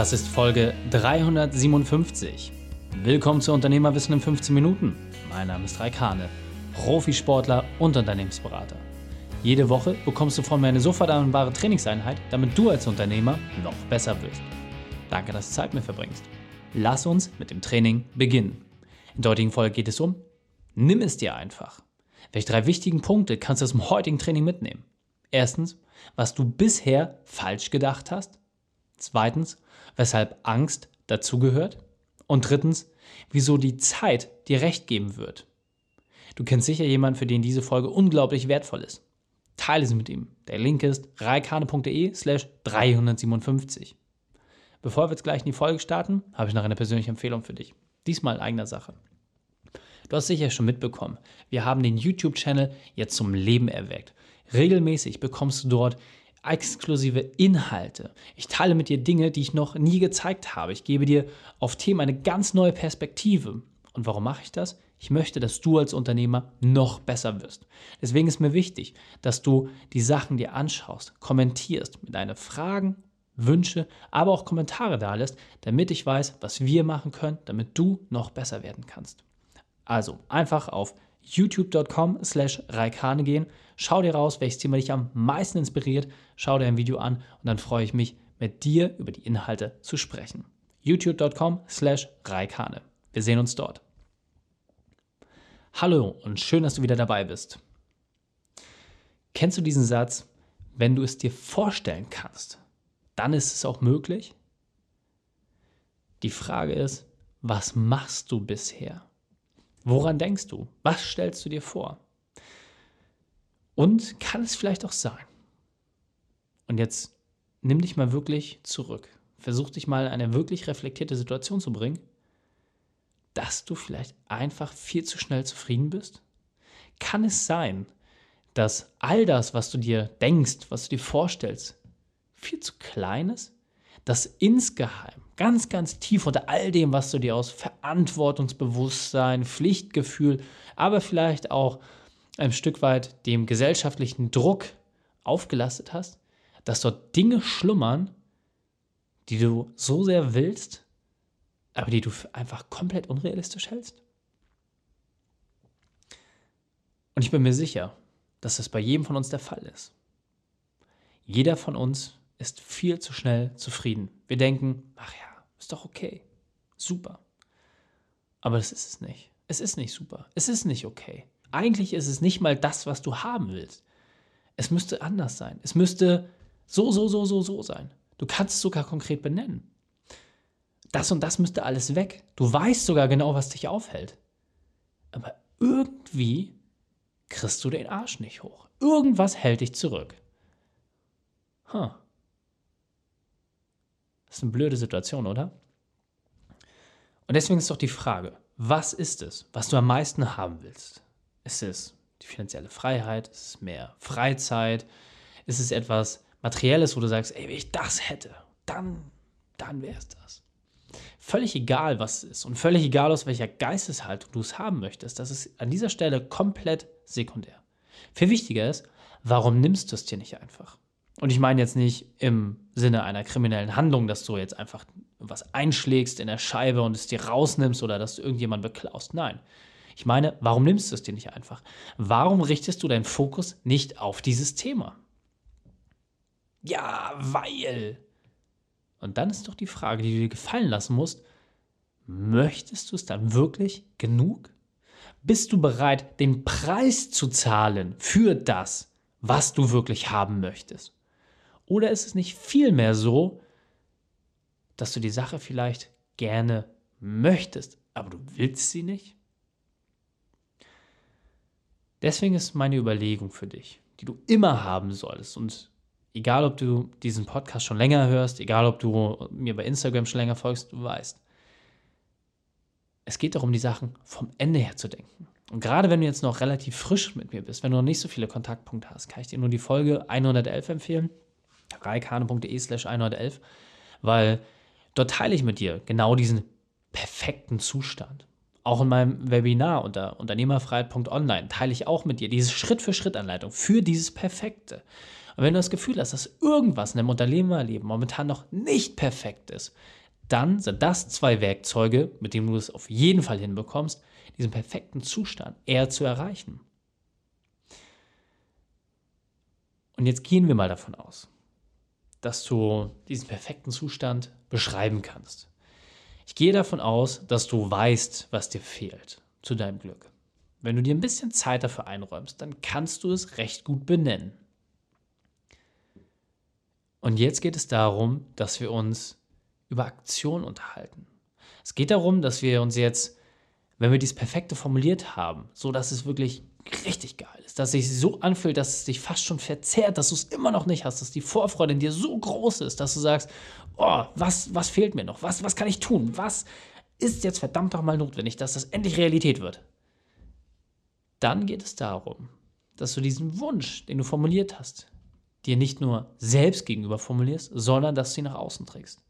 Das ist Folge 357. Willkommen zu Unternehmerwissen in 15 Minuten. Mein Name ist Raikane, Profisportler und Unternehmensberater. Jede Woche bekommst du von mir eine sofort anwendbare Trainingseinheit, damit du als Unternehmer noch besser wirst. Danke, dass du Zeit mit verbringst. Lass uns mit dem Training beginnen. In der heutigen Folge geht es um Nimm es dir einfach. Welche drei wichtigen Punkte kannst du aus dem heutigen Training mitnehmen? Erstens, was du bisher falsch gedacht hast. Zweitens, weshalb Angst dazugehört. Und drittens, wieso die Zeit dir recht geben wird. Du kennst sicher jemanden, für den diese Folge unglaublich wertvoll ist. Teile sie mit ihm. Der Link ist reikane.de slash 357. Bevor wir jetzt gleich in die Folge starten, habe ich noch eine persönliche Empfehlung für dich. Diesmal in eigener Sache. Du hast sicher schon mitbekommen, wir haben den YouTube-Channel jetzt zum Leben erweckt. Regelmäßig bekommst du dort exklusive Inhalte. Ich teile mit dir Dinge, die ich noch nie gezeigt habe. Ich gebe dir auf Themen eine ganz neue Perspektive. Und warum mache ich das? Ich möchte, dass du als Unternehmer noch besser wirst. Deswegen ist mir wichtig, dass du die Sachen dir anschaust, kommentierst, mit deinen Fragen, Wünsche, aber auch Kommentare da lässt, damit ich weiß, was wir machen können, damit du noch besser werden kannst. Also einfach auf youtube.com slash Raikane gehen. Schau dir raus, welches Thema dich am meisten inspiriert. Schau dir ein Video an und dann freue ich mich, mit dir über die Inhalte zu sprechen. youtube.com slash Raikane. Wir sehen uns dort. Hallo und schön, dass du wieder dabei bist. Kennst du diesen Satz, wenn du es dir vorstellen kannst, dann ist es auch möglich? Die Frage ist, was machst du bisher? Woran denkst du? Was stellst du dir vor? Und kann es vielleicht auch sein? Und jetzt nimm dich mal wirklich zurück. Versuch dich mal in eine wirklich reflektierte Situation zu bringen, dass du vielleicht einfach viel zu schnell zufrieden bist? Kann es sein, dass all das, was du dir denkst, was du dir vorstellst, viel zu klein ist? Dass insgeheim ganz, ganz tief unter all dem, was du dir aus Verantwortungsbewusstsein, Pflichtgefühl, aber vielleicht auch ein Stück weit dem gesellschaftlichen Druck aufgelastet hast, dass dort Dinge schlummern, die du so sehr willst, aber die du einfach komplett unrealistisch hältst? Und ich bin mir sicher, dass das bei jedem von uns der Fall ist. Jeder von uns ist viel zu schnell zufrieden. Wir denken, ach ja, ist doch okay. Super. Aber das ist es nicht. Es ist nicht super. Es ist nicht okay. Eigentlich ist es nicht mal das, was du haben willst. Es müsste anders sein. Es müsste so, so, so, so, so sein. Du kannst es sogar konkret benennen. Das und das müsste alles weg. Du weißt sogar genau, was dich aufhält. Aber irgendwie kriegst du den Arsch nicht hoch. Irgendwas hält dich zurück. Huh. Das ist eine blöde Situation, oder? Und deswegen ist doch die Frage, was ist es, was du am meisten haben willst? Ist es die finanzielle Freiheit? Ist es mehr Freizeit? Ist es etwas Materielles, wo du sagst, ey, wenn ich das hätte, dann, dann wäre es das. Völlig egal, was es ist und völlig egal, aus welcher Geisteshaltung du es haben möchtest, das ist an dieser Stelle komplett sekundär. Viel wichtiger ist, warum nimmst du es dir nicht einfach? Und ich meine jetzt nicht im Sinne einer kriminellen Handlung, dass du jetzt einfach was einschlägst in der Scheibe und es dir rausnimmst oder dass du irgendjemanden beklaust. Nein. Ich meine, warum nimmst du es dir nicht einfach? Warum richtest du deinen Fokus nicht auf dieses Thema? Ja, weil. Und dann ist doch die Frage, die du dir gefallen lassen musst, möchtest du es dann wirklich genug? Bist du bereit, den Preis zu zahlen für das, was du wirklich haben möchtest? Oder ist es nicht vielmehr so, dass du die Sache vielleicht gerne möchtest, aber du willst sie nicht? Deswegen ist meine Überlegung für dich, die du immer haben solltest. Und egal, ob du diesen Podcast schon länger hörst, egal, ob du mir bei Instagram schon länger folgst, du weißt. Es geht darum, die Sachen vom Ende her zu denken. Und gerade wenn du jetzt noch relativ frisch mit mir bist, wenn du noch nicht so viele Kontaktpunkte hast, kann ich dir nur die Folge 111 empfehlen reikane.de slash 111, weil dort teile ich mit dir genau diesen perfekten Zustand. Auch in meinem Webinar unter unternehmerfreiheit.online teile ich auch mit dir diese Schritt-für-Schritt-Anleitung für dieses Perfekte. Und wenn du das Gefühl hast, dass irgendwas in deinem Unternehmerleben momentan noch nicht perfekt ist, dann sind das zwei Werkzeuge, mit denen du es auf jeden Fall hinbekommst, diesen perfekten Zustand eher zu erreichen. Und jetzt gehen wir mal davon aus, dass du diesen perfekten Zustand beschreiben kannst. Ich gehe davon aus, dass du weißt, was dir fehlt zu deinem Glück. Wenn du dir ein bisschen Zeit dafür einräumst, dann kannst du es recht gut benennen. Und jetzt geht es darum, dass wir uns über Aktion unterhalten. Es geht darum, dass wir uns jetzt, wenn wir dies perfekte formuliert haben, so dass es wirklich richtig geil dass sich so anfühlt, dass es dich fast schon verzerrt, dass du es immer noch nicht hast, dass die Vorfreude in dir so groß ist, dass du sagst, oh, was, was fehlt mir noch? Was, was kann ich tun? Was ist jetzt verdammt nochmal notwendig, dass das endlich Realität wird? Dann geht es darum, dass du diesen Wunsch, den du formuliert hast, dir nicht nur selbst gegenüber formulierst, sondern dass du ihn nach außen trägst.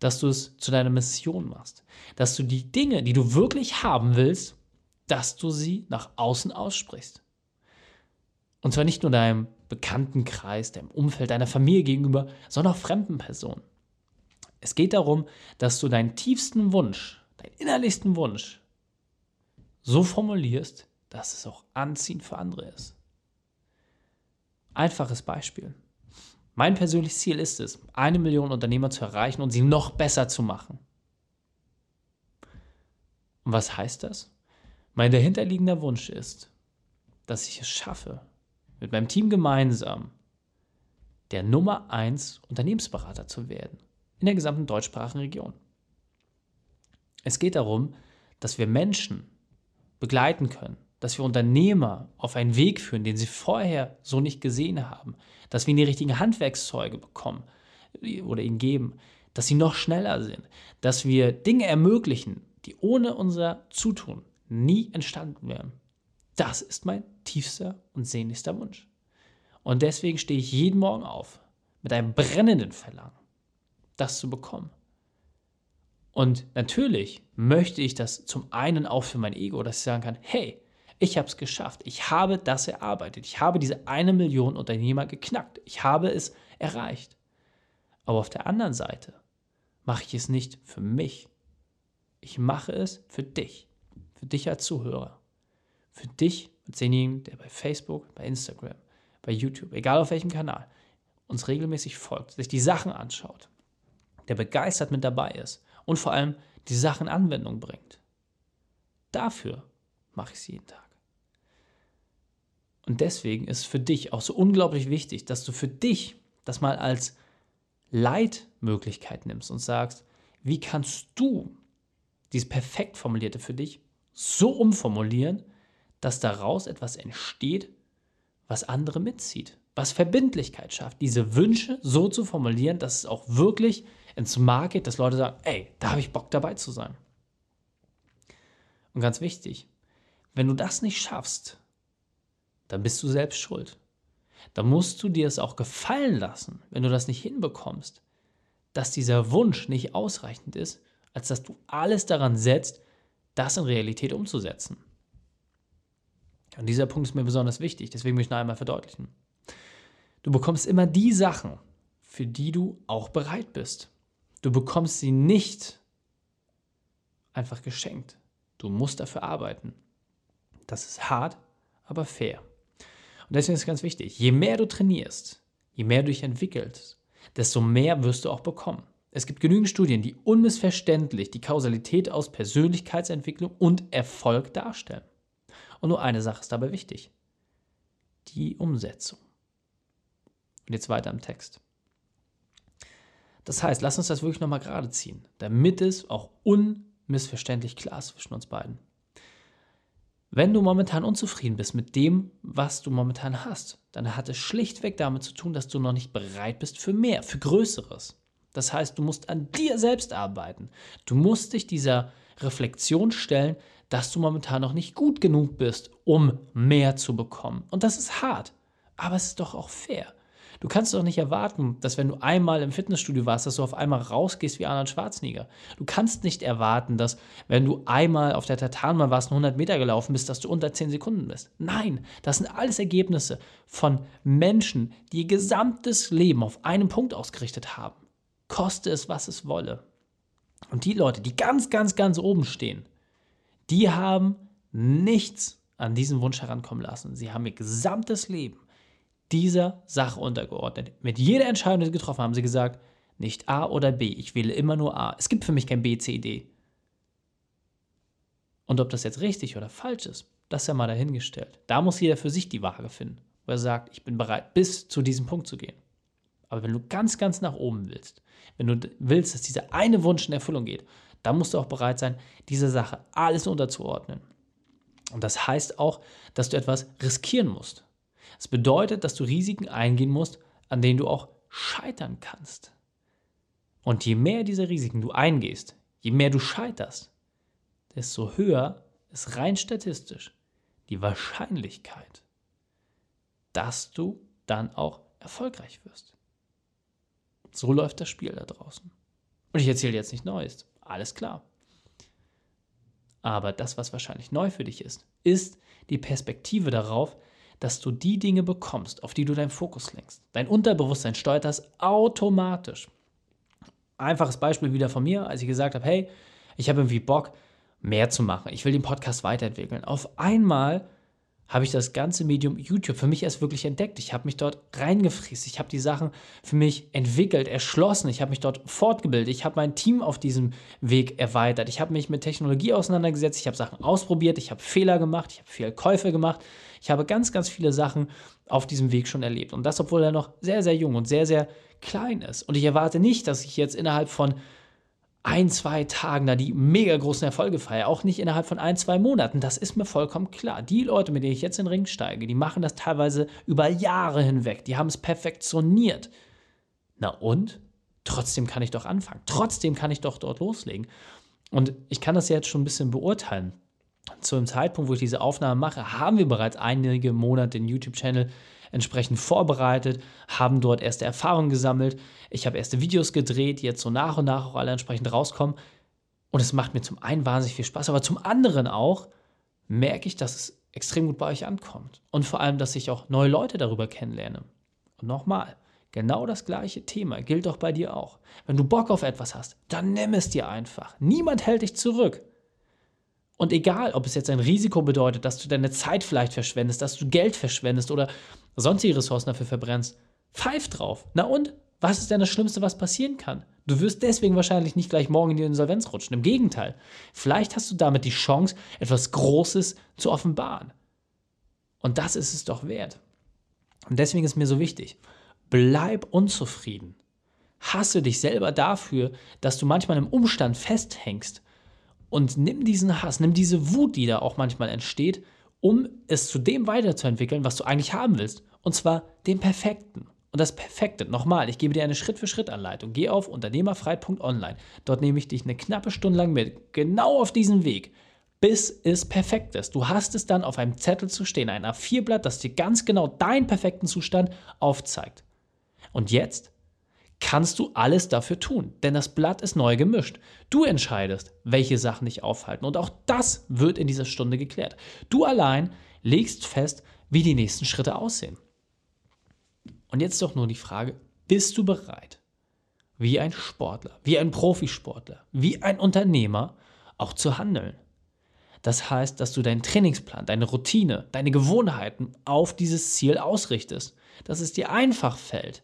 Dass du es zu deiner Mission machst. Dass du die Dinge, die du wirklich haben willst, dass du sie nach außen aussprichst. Und zwar nicht nur deinem Bekanntenkreis, deinem Umfeld, deiner Familie gegenüber, sondern auch fremden Personen. Es geht darum, dass du deinen tiefsten Wunsch, deinen innerlichsten Wunsch so formulierst, dass es auch anziehend für andere ist. Einfaches Beispiel. Mein persönliches Ziel ist es, eine Million Unternehmer zu erreichen und sie noch besser zu machen. Und was heißt das? Mein dahinterliegender Wunsch ist, dass ich es schaffe, mit meinem Team gemeinsam der Nummer 1 Unternehmensberater zu werden in der gesamten deutschsprachigen Region. Es geht darum, dass wir Menschen begleiten können, dass wir Unternehmer auf einen Weg führen, den sie vorher so nicht gesehen haben, dass wir ihnen die richtigen Handwerkszeuge bekommen oder ihnen geben, dass sie noch schneller sind, dass wir Dinge ermöglichen, die ohne unser Zutun nie entstanden wären. Das ist mein tiefster und sehnlichster Wunsch. Und deswegen stehe ich jeden Morgen auf mit einem brennenden Verlangen, das zu bekommen. Und natürlich möchte ich das zum einen auch für mein Ego, dass ich sagen kann, hey, ich habe es geschafft. Ich habe das erarbeitet. Ich habe diese eine Million Unternehmer geknackt. Ich habe es erreicht. Aber auf der anderen Seite mache ich es nicht für mich. Ich mache es für dich. Für dich als Zuhörer. Für dich als denjenigen, der bei Facebook, bei Instagram, bei YouTube, egal auf welchem Kanal, uns regelmäßig folgt, sich die Sachen anschaut, der begeistert mit dabei ist und vor allem die Sachen Anwendung bringt. Dafür mache ich es jeden Tag. Und deswegen ist es für dich auch so unglaublich wichtig, dass du für dich das mal als Leitmöglichkeit nimmst und sagst, wie kannst du dieses perfekt formulierte für dich so umformulieren, dass daraus etwas entsteht, was andere mitzieht, was Verbindlichkeit schafft, diese Wünsche so zu formulieren, dass es auch wirklich ins Market, dass Leute sagen, ey, da habe ich Bock dabei zu sein. Und ganz wichtig, wenn du das nicht schaffst, dann bist du selbst schuld. Dann musst du dir es auch gefallen lassen, wenn du das nicht hinbekommst, dass dieser Wunsch nicht ausreichend ist, als dass du alles daran setzt, das in Realität umzusetzen. Und dieser Punkt ist mir besonders wichtig, deswegen möchte ich noch einmal verdeutlichen. Du bekommst immer die Sachen, für die du auch bereit bist. Du bekommst sie nicht einfach geschenkt. Du musst dafür arbeiten. Das ist hart, aber fair. Und deswegen ist es ganz wichtig, je mehr du trainierst, je mehr du dich entwickelst, desto mehr wirst du auch bekommen. Es gibt genügend Studien, die unmissverständlich die Kausalität aus Persönlichkeitsentwicklung und Erfolg darstellen. Und nur eine Sache ist dabei wichtig. Die Umsetzung. Und jetzt weiter im Text. Das heißt, lass uns das wirklich nochmal gerade ziehen, damit es auch unmissverständlich klar ist zwischen uns beiden. Wenn du momentan unzufrieden bist mit dem, was du momentan hast, dann hat es schlichtweg damit zu tun, dass du noch nicht bereit bist für mehr, für Größeres. Das heißt, du musst an dir selbst arbeiten. Du musst dich dieser Reflexion stellen, dass du momentan noch nicht gut genug bist, um mehr zu bekommen. Und das ist hart, aber es ist doch auch fair. Du kannst doch nicht erwarten, dass wenn du einmal im Fitnessstudio warst, dass du auf einmal rausgehst wie Arnold Schwarzenegger. Du kannst nicht erwarten, dass wenn du einmal auf der Tatanbahn warst, 100 Meter gelaufen bist, dass du unter 10 Sekunden bist. Nein, das sind alles Ergebnisse von Menschen, die ihr gesamtes Leben auf einen Punkt ausgerichtet haben. Koste es, was es wolle. Und die Leute, die ganz, ganz, ganz oben stehen, die haben nichts an diesen Wunsch herankommen lassen. Sie haben ihr gesamtes Leben dieser Sache untergeordnet. Mit jeder Entscheidung, die sie getroffen haben, haben sie gesagt, nicht A oder B, ich wähle immer nur A. Es gibt für mich kein B, C, D. Und ob das jetzt richtig oder falsch ist, das ist ja mal dahingestellt. Da muss jeder für sich die Waage finden, wo er sagt, ich bin bereit, bis zu diesem Punkt zu gehen. Aber wenn du ganz, ganz nach oben willst, wenn du willst, dass dieser eine Wunsch in Erfüllung geht, dann musst du auch bereit sein, dieser Sache alles unterzuordnen. Und das heißt auch, dass du etwas riskieren musst. Das bedeutet, dass du Risiken eingehen musst, an denen du auch scheitern kannst. Und je mehr diese Risiken du eingehst, je mehr du scheiterst, desto höher ist rein statistisch die Wahrscheinlichkeit, dass du dann auch erfolgreich wirst. So läuft das Spiel da draußen. Und ich erzähle jetzt nicht Neues. Alles klar. Aber das, was wahrscheinlich neu für dich ist, ist die Perspektive darauf, dass du die Dinge bekommst, auf die du deinen Fokus lenkst. Dein Unterbewusstsein steuert das automatisch. Einfaches Beispiel wieder von mir, als ich gesagt habe, hey, ich habe irgendwie Bock, mehr zu machen. Ich will den Podcast weiterentwickeln. Auf einmal habe ich das ganze Medium YouTube für mich erst wirklich entdeckt. Ich habe mich dort reingefräst. Ich habe die Sachen für mich entwickelt, erschlossen. Ich habe mich dort fortgebildet. Ich habe mein Team auf diesem Weg erweitert. Ich habe mich mit Technologie auseinandergesetzt. Ich habe Sachen ausprobiert. Ich habe Fehler gemacht. Ich habe viele Käufe gemacht. Ich habe ganz, ganz viele Sachen auf diesem Weg schon erlebt. Und das, obwohl er noch sehr, sehr jung und sehr, sehr klein ist. Und ich erwarte nicht, dass ich jetzt innerhalb von ein, zwei Tagen da die mega großen Erfolge feiere. Auch nicht innerhalb von ein, zwei Monaten. Das ist mir vollkommen klar. Die Leute, mit denen ich jetzt in den Ring steige, die machen das teilweise über Jahre hinweg. Die haben es perfektioniert. Na und? Trotzdem kann ich doch anfangen. Trotzdem kann ich doch dort loslegen. Und ich kann das jetzt schon ein bisschen beurteilen. Zu dem Zeitpunkt, wo ich diese Aufnahme mache, haben wir bereits einige Monate den YouTube-Channel entsprechend vorbereitet, haben dort erste Erfahrungen gesammelt. Ich habe erste Videos gedreht, die jetzt so nach und nach auch alle entsprechend rauskommen. Und es macht mir zum einen wahnsinnig viel Spaß, aber zum anderen auch merke ich, dass es extrem gut bei euch ankommt. Und vor allem, dass ich auch neue Leute darüber kennenlerne. Und nochmal, genau das gleiche Thema gilt doch bei dir auch. Wenn du Bock auf etwas hast, dann nimm es dir einfach. Niemand hält dich zurück. Und egal, ob es jetzt ein Risiko bedeutet, dass du deine Zeit vielleicht verschwendest, dass du Geld verschwendest oder sonstige Ressourcen dafür verbrennst, pfeif drauf. Na und? Was ist denn das Schlimmste, was passieren kann? Du wirst deswegen wahrscheinlich nicht gleich morgen in die Insolvenz rutschen. Im Gegenteil. Vielleicht hast du damit die Chance, etwas Großes zu offenbaren. Und das ist es doch wert. Und deswegen ist mir so wichtig, bleib unzufrieden. Hasse dich selber dafür, dass du manchmal im Umstand festhängst und nimm diesen Hass, nimm diese Wut, die da auch manchmal entsteht, um es zu dem weiterzuentwickeln, was du eigentlich haben willst. Und zwar dem Perfekten. Und das Perfekte, nochmal, ich gebe dir eine Schritt-für-Schritt-Anleitung. Geh auf unternehmerfrei.online. Dort nehme ich dich eine knappe Stunde lang mit, genau auf diesen Weg, bis es perfekt ist. Du hast es dann auf einem Zettel zu stehen, ein A4-Blatt, das dir ganz genau deinen perfekten Zustand aufzeigt. Und jetzt kannst du alles dafür tun, denn das Blatt ist neu gemischt. Du entscheidest, welche Sachen dich aufhalten und auch das wird in dieser Stunde geklärt. Du allein legst fest, wie die nächsten Schritte aussehen. Und jetzt doch nur die Frage, bist du bereit, wie ein Sportler, wie ein Profisportler, wie ein Unternehmer auch zu handeln? Das heißt, dass du deinen Trainingsplan, deine Routine, deine Gewohnheiten auf dieses Ziel ausrichtest, dass es dir einfach fällt,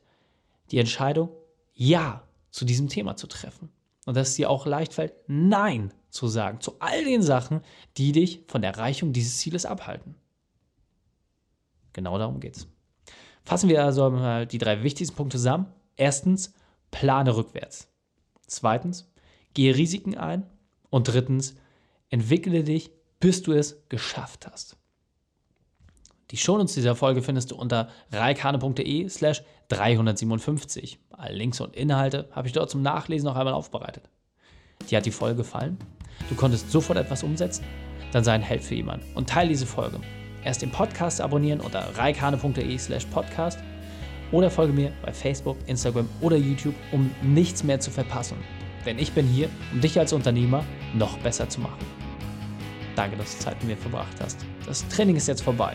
die Entscheidung ja zu diesem Thema zu treffen. Und dass es dir auch leicht fällt, Nein zu sagen zu all den Sachen, die dich von der Erreichung dieses Zieles abhalten. Genau darum geht's. Fassen wir also mal die drei wichtigsten Punkte zusammen. Erstens, plane rückwärts. Zweitens, gehe Risiken ein. Und drittens, entwickle dich, bis du es geschafft hast. Die Shownotes dieser Folge findest du unter reikane.de slash 357. Alle Links und Inhalte habe ich dort zum Nachlesen noch einmal aufbereitet. Dir hat die Folge gefallen? Du konntest sofort etwas umsetzen? Dann sei ein Held für jemanden und teile diese Folge. Erst den Podcast abonnieren unter reikane.de slash podcast oder folge mir bei Facebook, Instagram oder YouTube, um nichts mehr zu verpassen. Denn ich bin hier, um dich als Unternehmer noch besser zu machen. Danke, dass du Zeit mit mir verbracht hast. Das Training ist jetzt vorbei.